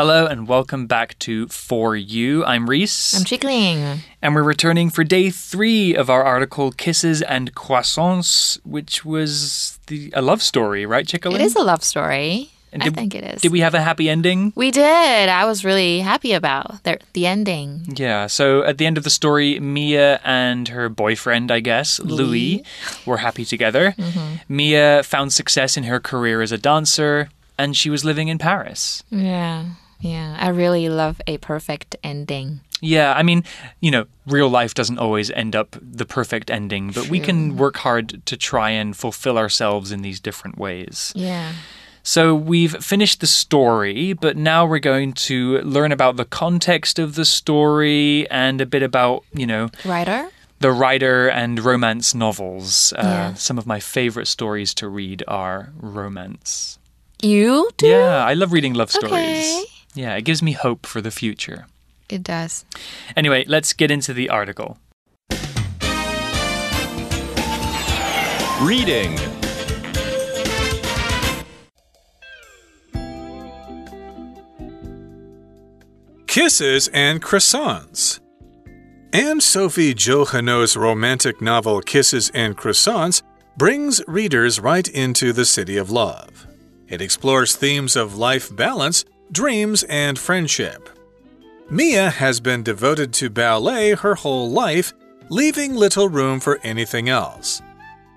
Hello and welcome back to For You. I'm Reese. I'm Chickling. And we're returning for day three of our article Kisses and Croissants, which was the, a love story, right, Chickling? It is a love story. And I did- think it is. Did we have a happy ending? We did. I was really happy about the, the ending. Yeah, so at the end of the story, Mia and her boyfriend, I guess, Louis, were happy together. Mm-hmm. Mia found success in her career as a dancer, and she was living in Paris. Yeah. Yeah. I really love a perfect ending. Yeah, I mean, you know, real life doesn't always end up the perfect ending, but we can work hard to try and fulfill ourselves in these different ways. Yeah. So we've finished the story, but now we're going to learn about the context of the story and a bit about, you know, Writer? the writer and romance novels. Uh, Yeah. Some of my favorite stories to read are romance. You do? Yeah, I love reading love stories. Okay. Yeah, it gives me hope for the future. It does. Anyway, let's get into the article. Reading. Kisses and Croissants. Anne Sophie Jouhanneau's romantic novel Kisses and Croissants brings readers right into the city of love. It explores themes of life balance, dreams, and friendship. Mia has been devoted to ballet her whole life, leaving little room for anything else.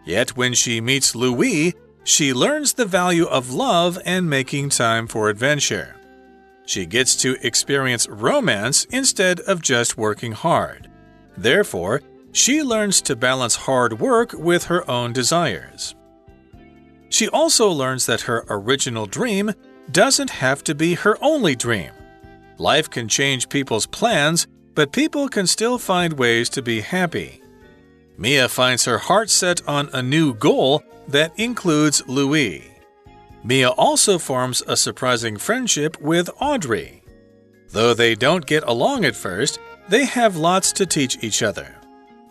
Yet when she meets Louis, she learns the value of love and making time for adventure. She gets to experience romance instead of just working hard. Therefore, she learns to balance hard work with her own desires. She also learns that her original dream doesn't have to be her only dream. Life can change people's plans, but people can still find ways to be happy. Mia finds her heart set on a new goal that includes Louis. Mia also forms a surprising friendship with Audrey. Though they don't get along at first, they have lots to teach each other.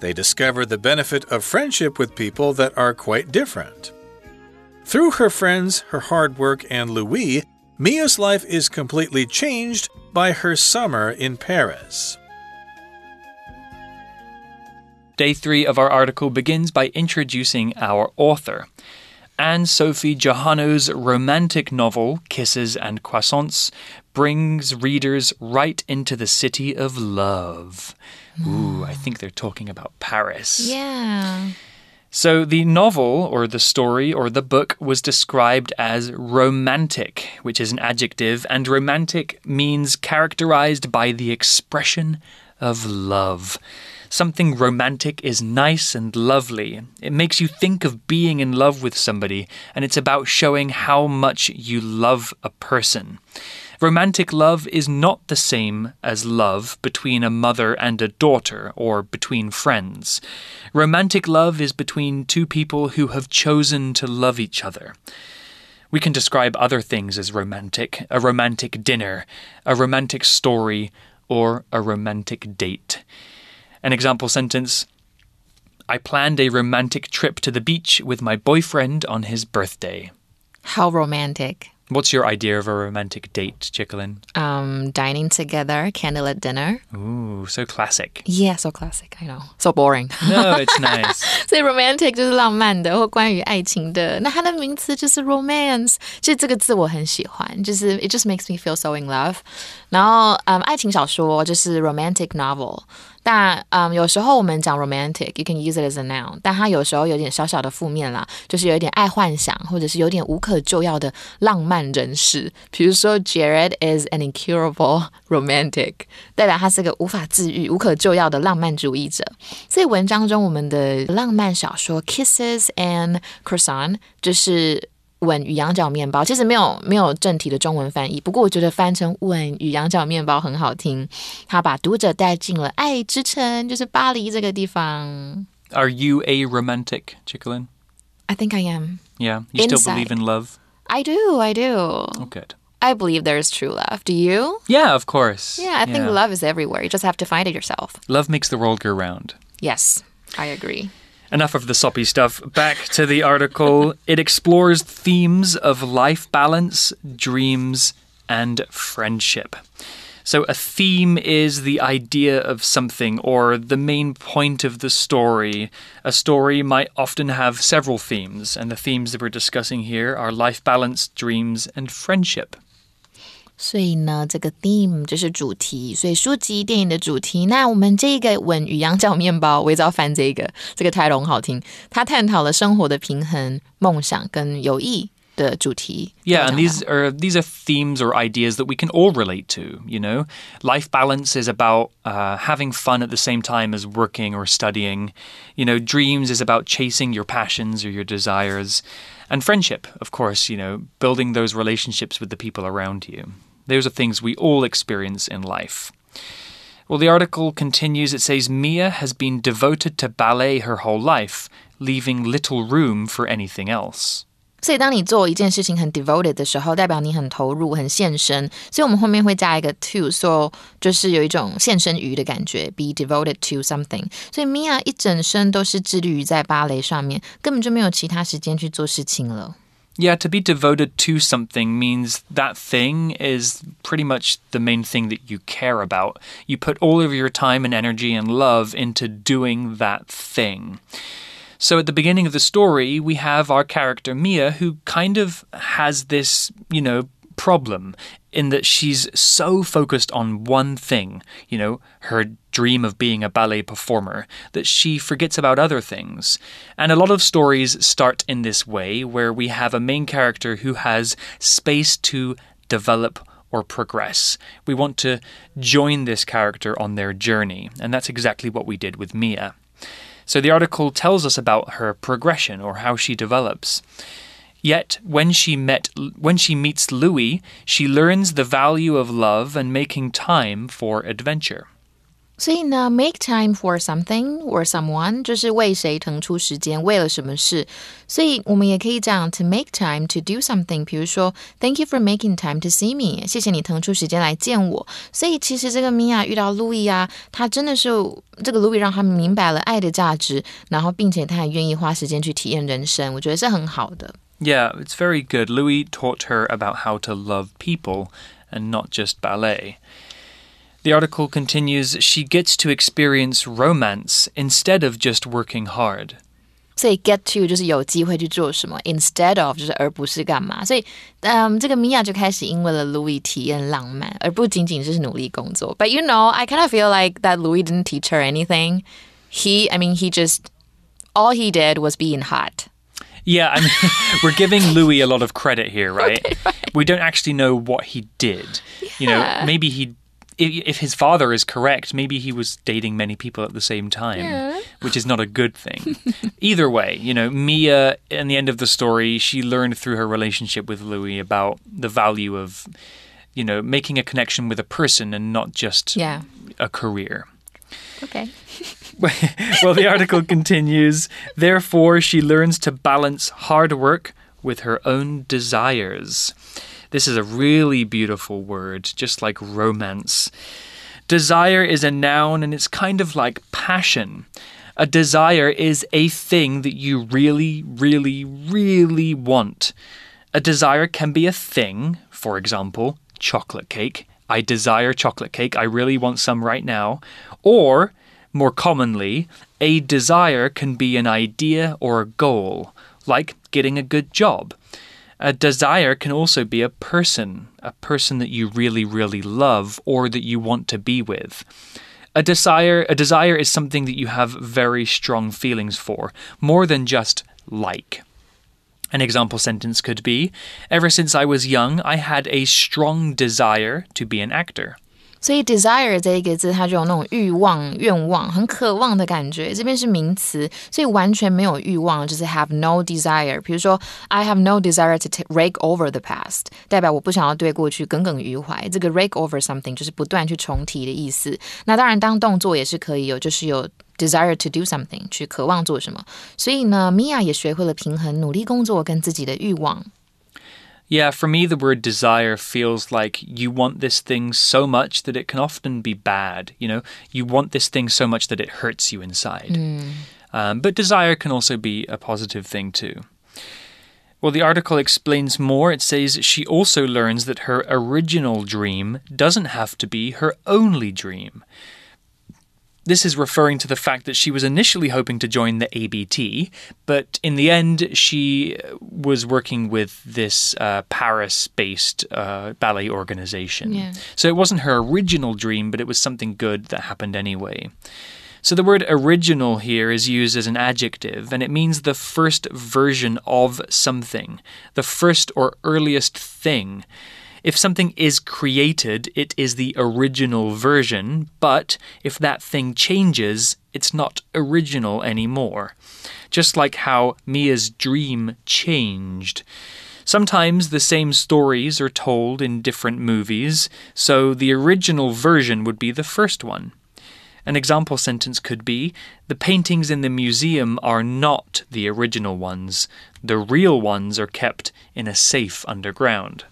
They discover the benefit of friendship with people that are quite different. Through her friends, her hard work, and Louis, Mia's life is completely changed by her summer in Paris. Day three of our article begins by introducing our author. Anne Sophie Jouhanneau's romantic novel, Kisses and Croissants, brings readers right into the city of love. Ooh, I think they're talking about Paris. Yeah. So, the novel, or the story, or the book was described as romantic, which is an adjective, and romantic means characterized by the expression of love. Something romantic is nice and lovely. It makes you think of being in love with somebody, and it's about showing how much you love a person. Romantic love is not the same as love between a mother and a daughter or between friends. Romantic love is between two people who have chosen to love each other. We can describe other things as romantic a romantic dinner, a romantic story, or a romantic date. An example sentence I planned a romantic trip to the beach with my boyfriend on his birthday. How romantic. What's your idea of a romantic date, Chicklin? Um, dining together, candlelit dinner. Ooh, so classic. Yeah, so classic. I know. So boring. No, it's nice. 所以 romantic 就是浪漫的或关于爱情的，那它的名词就是 romance。其实这个字我很喜欢，就是 it just makes me feel so in love。然后，嗯，爱情小说就是 romantic novel。 但嗯，有时候我们讲 romantic，you can use it as a noun，但它有时候有点小小的负面啦，就是有一点爱幻想，或者是有点无可救药的浪漫人士。比如说，Jared is an incurable romantic，代表他是个无法治愈、无可救药的浪漫主义者。所以文章中我们的浪漫小说《Kisses and Croissant》就是吻与羊角面包，其实没有没有正题的中文翻译，不过我觉得翻成吻与羊角面包很好听，它把读者带进了爱之城，就是巴黎这个地方。 Are you a romantic, Chicklin? I think I am. Yeah, you still Inside. believe in love? I do. I do. Oh, good. I believe there is true love. Do you? Yeah, of course. Yeah, I think love is everywhere. You just have to find it yourself. Love makes the world go round. Yes, I agree. Enough of the soppy stuff. Back to the article. it explores themes of life balance, dreams, and friendship. So, a theme is the idea of something or the main point of the story. A story might often have several themes, and the themes that we're discussing here are life balance, dreams, and friendship. 所以呢，这个 theme 就是主题，所以书籍、电影的主题。那我们这个《吻与羊角面包》，我也知道翻这个，这个台龙好听。它探讨了生活的平衡、梦想跟友谊。的主题。Yeah, and these are these are themes or ideas that we can all relate to. You know, life balance is about uh, having fun at the same time as working or studying. You know, dreams is about chasing your passions or your desires, and friendship, of course. You know, building those relationships with the people around you. Those are things we all experience in life. Well, the article continues. It says Mia has been devoted to ballet her whole life, leaving little room for anything else. 所以，当你做一件事情很 devoted 的时候，代表你很投入、很献身。所以我们后面会加一个 to，so 就是有一种献身于的感觉，be devoted to something。所以，Mia 一整生都是致力于在芭蕾上面，根本就没有其他时间去做事情了。 Yeah, to be devoted to something means that thing is pretty much the main thing that you care about. You put all of your time and energy and love into doing that thing. So at the beginning of the story, we have our character Mia who kind of has this, you know, problem in that she's so focused on one thing, you know, her dream of being a ballet performer, that she forgets about other things. And a lot of stories start in this way, where we have a main character who has space to develop or progress. We want to join this character on their journey, and that's exactly what we did with Mia. So the article tells us about her progression or how she develops. Yet when she met when she meets Louis, she learns the value of love and making time for adventure. 所以呢，make time for something or someone 就是为谁腾出时间，为了什么事。所以我们也可以讲 to make time to do something。比如说，Thank you for making time to see me。谢谢你腾出时间来见我。所以其实这个米娅遇到 Louis 啊，他真的是这个 Louis 让他明白了爱的价值，然后并且他还愿意花时间去体验人生。我觉得是很好的。 Yeah, it's very good. Louis taught her about how to love people and not just ballet. The article continues she gets to experience romance instead of just working hard. 所以 get to 就是有机会去做什么，instead of 就是而不是干嘛。所以，嗯，这个米娅就开始因为了 Louis 体验浪漫，而不仅仅是努力工作。But you know, I kind of feel like that Louis didn't teach her anything. He, I mean, he just all he did was being hot. Yeah, I mean, we're giving Louis a lot of credit here, right? Okay, right? We don't actually know what he did. Yeah. You know, maybe he if his father is correct, maybe he was dating many people at the same time, yeah. which is not a good thing. Either way, you know, Mia, in the end of the story, she learned through her relationship with Louis about the value of, you know, making a connection with a person and not just yeah. a career. Okay. well, the article continues. Therefore, she learns to balance hard work with her own desires. This is a really beautiful word, just like romance. Desire is a noun and it's kind of like passion. A desire is a thing that you really, really, really want. A desire can be a thing, for example, chocolate cake. I desire chocolate cake. I really want some right now. Or, more commonly, a desire can be an idea or a goal, like getting a good job. A desire can also be a person, a person that you really, really love or that you want to be with. A desire, a desire is something that you have very strong feelings for, more than just like. An example sentence could be Ever since I was young, I had a strong desire to be an actor. 所以 desire 这一个字，它就有那种欲望、愿望、很渴望的感觉。这边是名词，所以完全没有欲望，就是 have no desire。比如说，I have no desire to rake over the past，代表我不想要对过去耿耿于怀。这个 rake over something 就是不断去重提的意思。那当然，当动作也是可以有，就是有 desire to do something，去渴望做什么。所以呢，Mia 也学会了平衡努力工作跟自己的欲望。Yeah, for me, the word desire feels like you want this thing so much that it can often be bad. You know, you want this thing so much that it hurts you inside. Mm. Um, but desire can also be a positive thing too. Well, the article explains more. It says she also learns that her original dream doesn't have to be her only dream. This is referring to the fact that she was initially hoping to join the ABT, but in the end, she was working with this uh, Paris based uh, ballet organization. Yeah. So it wasn't her original dream, but it was something good that happened anyway. So the word original here is used as an adjective, and it means the first version of something, the first or earliest thing. If something is created, it is the original version, but if that thing changes, it's not original anymore. Just like how Mia's dream changed. Sometimes the same stories are told in different movies, so the original version would be the first one. An example sentence could be The paintings in the museum are not the original ones. The real ones are kept in a safe underground.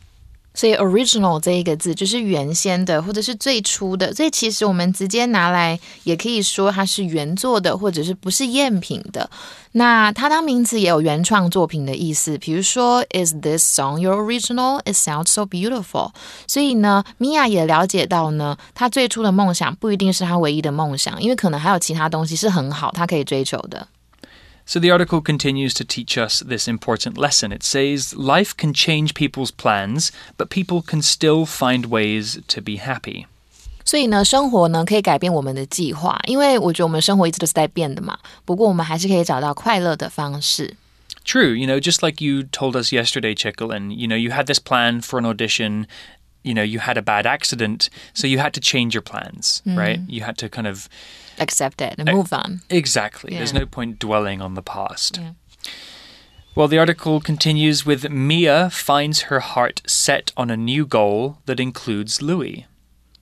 所以 original 这一个字就是原先的，或者是最初的。所以其实我们直接拿来，也可以说它是原作的，或者是不是赝品的。那它当名词也有原创作品的意思。比如说，Is this song your original? It sounds so beautiful。所以呢，米娅也了解到呢，她最初的梦想不一定是她唯一的梦想，因为可能还有其他东西是很好，她可以追求的。So the article continues to teach us this important lesson. It says life can change people's plans, but people can still find ways to be happy. 所以呢，生活呢可以改变我们的计划，因为我觉得我们生活一直都是在变的嘛。不过我们还是可以找到快乐的方式。 True, you know, just like you told us yesterday, Chicklin, you know, you had this plan for an audition, you know, you had a bad accident, so you had to change your plans, mm. right? You had to kind of Accept it and move on. Exactly. There's no point dwelling on the past. Yeah. Well, the article continues with Mia finds her heart set on a new goal that includes Louis.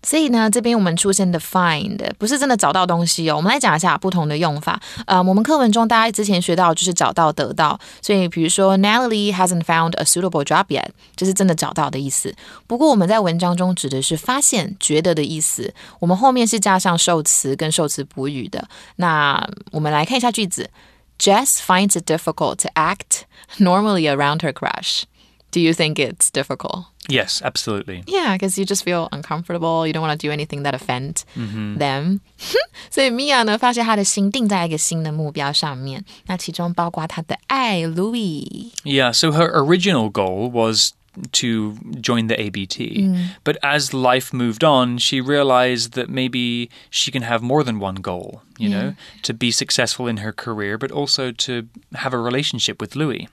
所以呢，这边我们出现的 find 不是真的找到东西哦。我们来讲一下不同的用法。呃，我们课文中大家之前学到就是找到、得到。所以比如说，Natalie hasn't found a suitable job yet，这是真的找到的意思。不过我们在文章中指的是发现、觉得的意思。我们后面是加上受词跟受词补语的。那我们来看一下句子：Jess finds it difficult to act normally around her crush. Do you think it's difficult? Yes, absolutely. Yeah, because you just feel uncomfortable. You don't want to do anything that offend them. 所以 Mia 呢，发现她的心定在一个新的目标上面，那其中包括她的爱 Louis。 Yeah, so her original goal was to join the ABT. But as life moved on, she realized that maybe she can have more than one goal, you know, to be successful in her career, but also to have a relationship with Louis.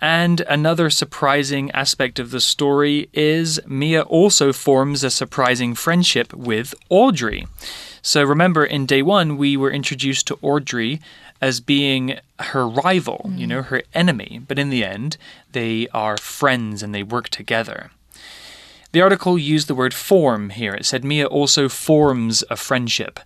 And another surprising aspect of the story is Mia also forms a surprising friendship with Audrey. So remember, in day one, we were introduced to Audrey as being her rival, you mm. know, her enemy. But in the end, they are friends and they work together. The article used the word form here. It said Mia also forms a friendship.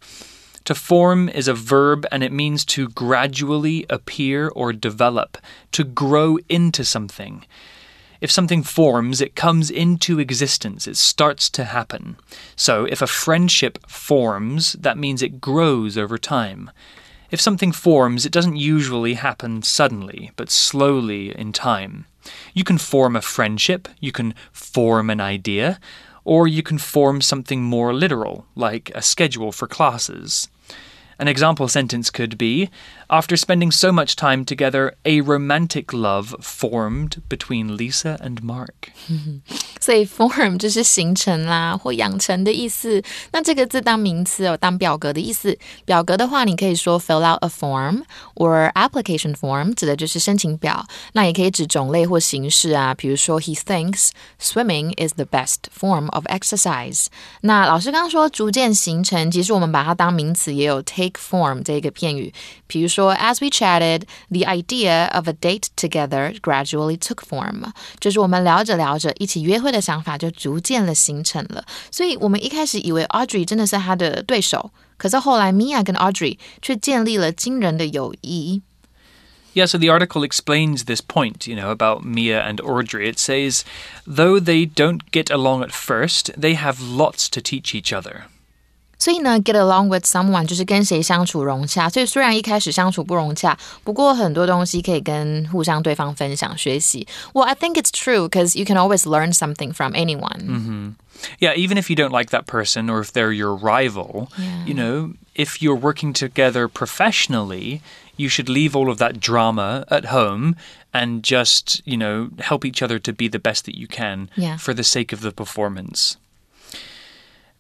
To form is a verb and it means to gradually appear or develop, to grow into something. If something forms, it comes into existence, it starts to happen. So, if a friendship forms, that means it grows over time. If something forms, it doesn't usually happen suddenly, but slowly in time. You can form a friendship, you can form an idea, or you can form something more literal, like a schedule for classes. An example sentence could be After spending so much time together, a romantic love formed between Lisa and Mark. 所以 form 就是形成啦或养成的意思。那这个字当名词哦，当表格的意思。表格的话，你可以说 fill out a form or application form，指的就是申请表。那也可以指种类或形式啊，比如说 he thinks swimming is the best form of exercise。那老师刚刚说逐渐形成，其实我们把它当名词也有 take form 这个片语。比如说，as we chatted, the idea of a date together gradually took form，就是我们聊着聊着，一起约会的想法就逐渐的形成了。所以我们一开始以为 Audrey 真的是他的对手，可是后来 Mia 跟 Audrey 却建立了惊人的友谊。 Yeah, so the article explains this point, you know, about Mia and Audrey. It says, though they don't get along at first, they have lots to teach each other. 所以呢，get along with someone 就是跟谁相处融洽。所以虽然一开始相处不融洽，不过很多东西可以跟互相对方分享学习。Well, I think it's true because you can always learn something from anyone. Yeah, even if you don't like that person or if they're your rival, you know, if you're working together professionally, you should leave all of that drama at home and just, you know, help each other to be the best that you can Yeah. for the sake of the performance.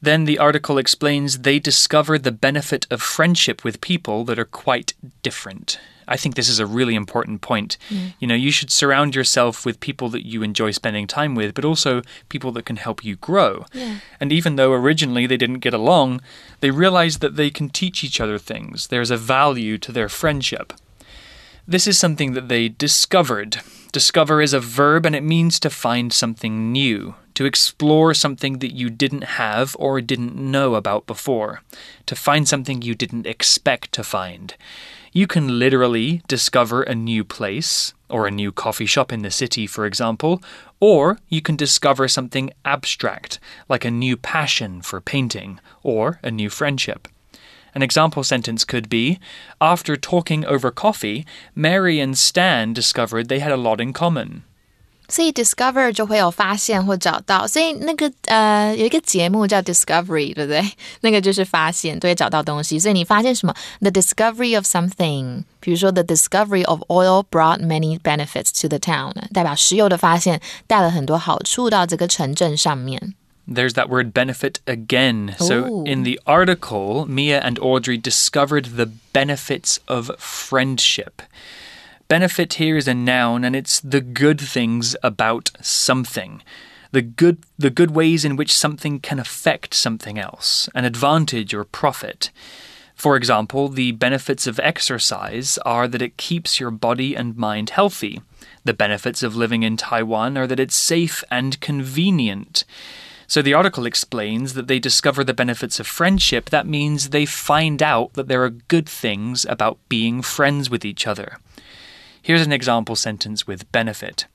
Then the article explains they discover the benefit of friendship with people that are quite different. I think this is a really important point. Mm. You know, you should surround yourself with people that you enjoy spending time with, but also people that can help you grow. And even though originally they didn't get along, they realized that they can teach each other things. There's a value to their friendship. This is something that they discovered. Discover is a verb and it means to find something new, to explore something that you didn't have or didn't know about before, to find something you didn't expect to find. You can literally discover a new place, or a new coffee shop in the city, for example, or you can discover something abstract, like a new passion for painting, or a new friendship. An example sentence could be After talking over coffee, Mary and Stan discovered they had a lot in common. 所以 discover 就会有发现或找到，所以那个呃有一个节目叫 Discovery，对不对？那个就是发现，对，找到东西。所以你发现什么？The discovery of something，比如说 The discovery of oil brought many benefits to the town，代表石油的发现带了很多好处到这个城镇上面。 There's that word benefit again. So in the article, Mia and Audrey discovered the benefits of friendship. Benefit here is a noun and it's the good things about something. The good the good ways in which something can affect something else, an advantage or profit. For example, the benefits of exercise are that it keeps your body and mind healthy. The benefits of living in Taiwan are that it's safe and convenient. So the article explains that they discover the benefits of friendship. That means they find out that there are good things about being friends with each other. Here's an example sentence with benefit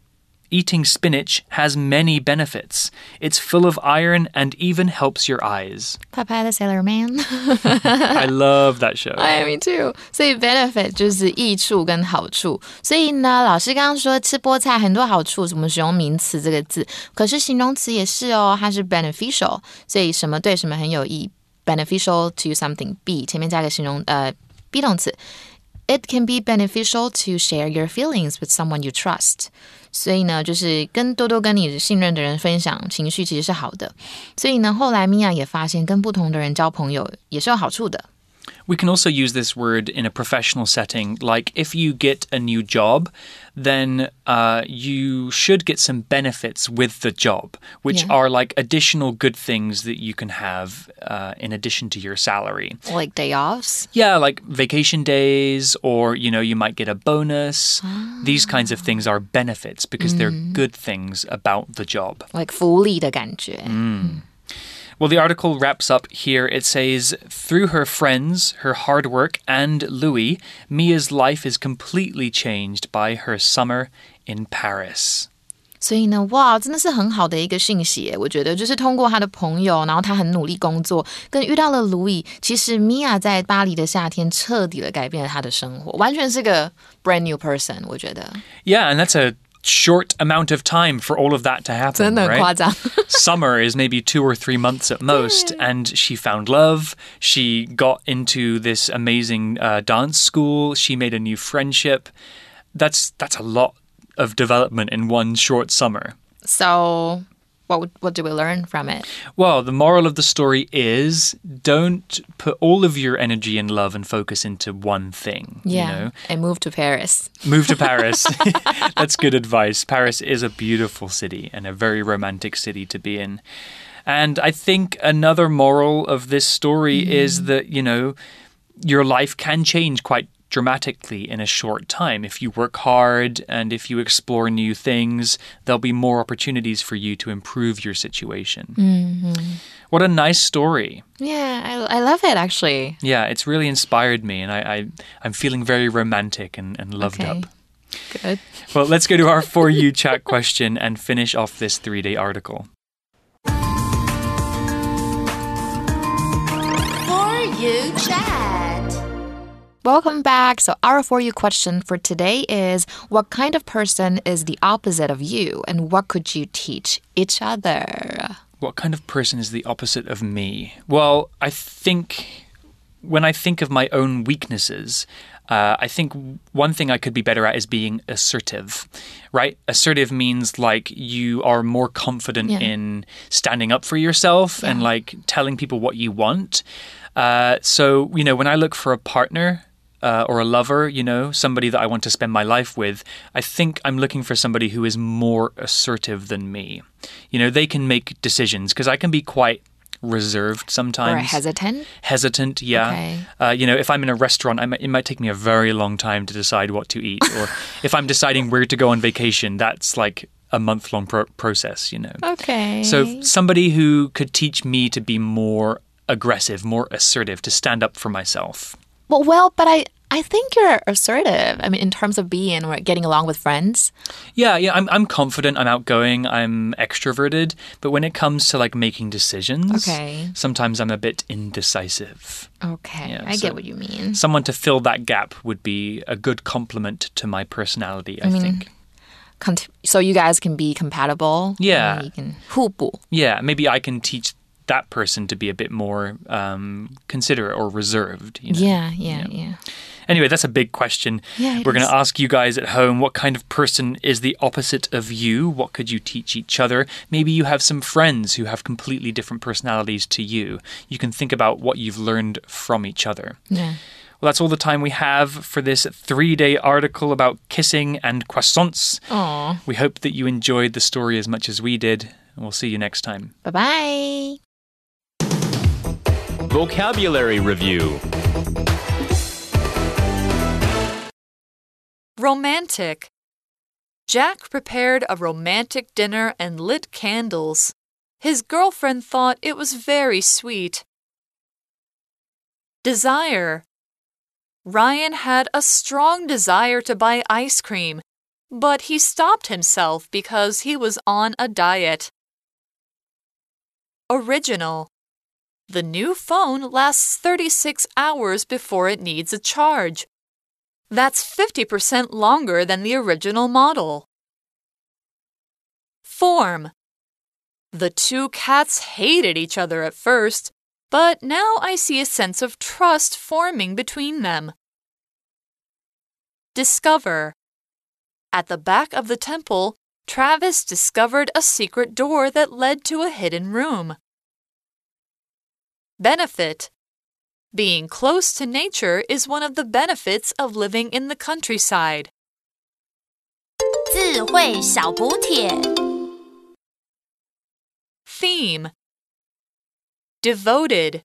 Eating spinach has many benefits. It's full of iron and even helps your eyes. 拍拍的 Sailor Man。 I love that show. 哎，me too。所以 benefit 就是益处跟好处。所以呢，老师刚刚说吃菠菜很多好处，我们使用名词这个字，可是形容词也是哦，它是 beneficial。所以什么对什么很有益，beneficial to something be 前面加个形容呃 be 动词。 It can be beneficial to share your feelings with someone you trust。所以呢，就是跟多多跟你信任的人分享情绪，其实是好的。所以呢，后来米娅也发现，跟不同的人交朋友也是有好处的。We can also use this word in a professional setting. Like if you get a new job, then uh, you should get some benefits with the job, which Yeah. are like additional good things that you can have uh, in addition to your salary. like day offs. Yeah, like vacation days, or you know, you might get a bonus. These kinds of things are benefits because they're good things about the job. like 福利的感觉。 Well, the article wraps up here. It says, through her friends, her hard work, and Louis, Mia's life is completely changed by her summer in Paris. 所以呢，哇，真的是很好的一个讯息耶！我觉得就是通过他的朋友，然后他很努力工作，跟遇到了卢伊，其实米娅在巴黎的夏天彻底的改变了他的生活，完全是个 brand new person。我觉得 Yeah, and that's a short amount of time for all of that to happen. Right? Summer is maybe two or three months at most. And she found love. She got into this amazing uh, dance school. She made a new friendship. That's that's a lot of development in one short summer. So what would- what do we learn from it? Well, the moral of the story is don't put all of your energy and love and focus into one thing. Yeah, You know, and move to Paris. move to Paris. That's good advice. Paris is a beautiful city and a very romantic city to be in. And I think another moral of this story mm-hmm. is that, you know, your life can change quite dramatically in a short time. If you work hard and if you explore new things, there'll be more opportunities for you to improve your situation. Mm-hmm. What a nice story. Yeah, I, I love it actually. Yeah, it's really inspired me, and I, I, I'm feeling very romantic and, and loved Okay. up. Good. Well, let's go to our For You chat question and finish off this three day article. For you chat? Welcome back. So, our for you question for today is What kind of person is the opposite of you, and what could you teach each other? What kind of person is the opposite of me? Well, I think when I think of my own weaknesses, uh, I think one thing I could be better at is being assertive, right? Assertive means like you are more confident Yeah. in standing up for yourself and like telling people what you want. Uh, so, you know, when I look for a partner, uh, or a lover, you know, somebody that I want to spend my life with, I think I'm looking for somebody who is more assertive than me. You know, they can make decisions because I can be quite reserved sometimes Or hesitant? hesitant yeah Okay. uh, you know if i'm in a restaurant I might, it might take me a very long time to decide what to eat or if i'm deciding where to go on vacation that's like a month long pro- process you know Okay. so somebody who could teach me to be more aggressive more assertive to stand up for myself well, well, but I, I think you're assertive. I mean, in terms of being or getting along with friends. yeah yeah i'm, I'm confident i'm outgoing i'm extroverted but when it comes to like making decisions Okay. sometimes i'm a bit indecisive Okay. Yeah, I so- get what you mean. someone to fill that gap would be a good complement to my personality i mean, think so you guys can be compatible. Yeah. You can 互补. Yeah, maybe I can teach that person to be a bit more um, considerate or reserved. You know? Yeah, yeah, yeah. Anyway, that's a big question. Yeah, We're going to ask you guys at home what kind of person is the opposite of you? What could you teach each other? Maybe you have some friends who have completely different personalities to you. You can think about what you've learned from each other. Yeah. Well, that's all the time we have for this three day article about kissing and croissants. Aw. We hope that you enjoyed the story as much as we did, and we'll see you next time. Bye bye. Vocabulary Review Romantic. Jack prepared a romantic dinner and lit candles. His girlfriend thought it was very sweet. Desire. Ryan had a strong desire to buy ice cream, but he stopped himself because he was on a diet. Original. The new phone lasts 36 hours before it needs a charge. That's 50% longer than the original model. Form. The two cats hated each other at first, but now I see a sense of trust forming between them. Discover. At the back of the temple, Travis discovered a secret door that led to a hidden room. Benefit. Being close to nature is one of the benefits of living in the countryside. 智慧小补帖。 Theme Devoted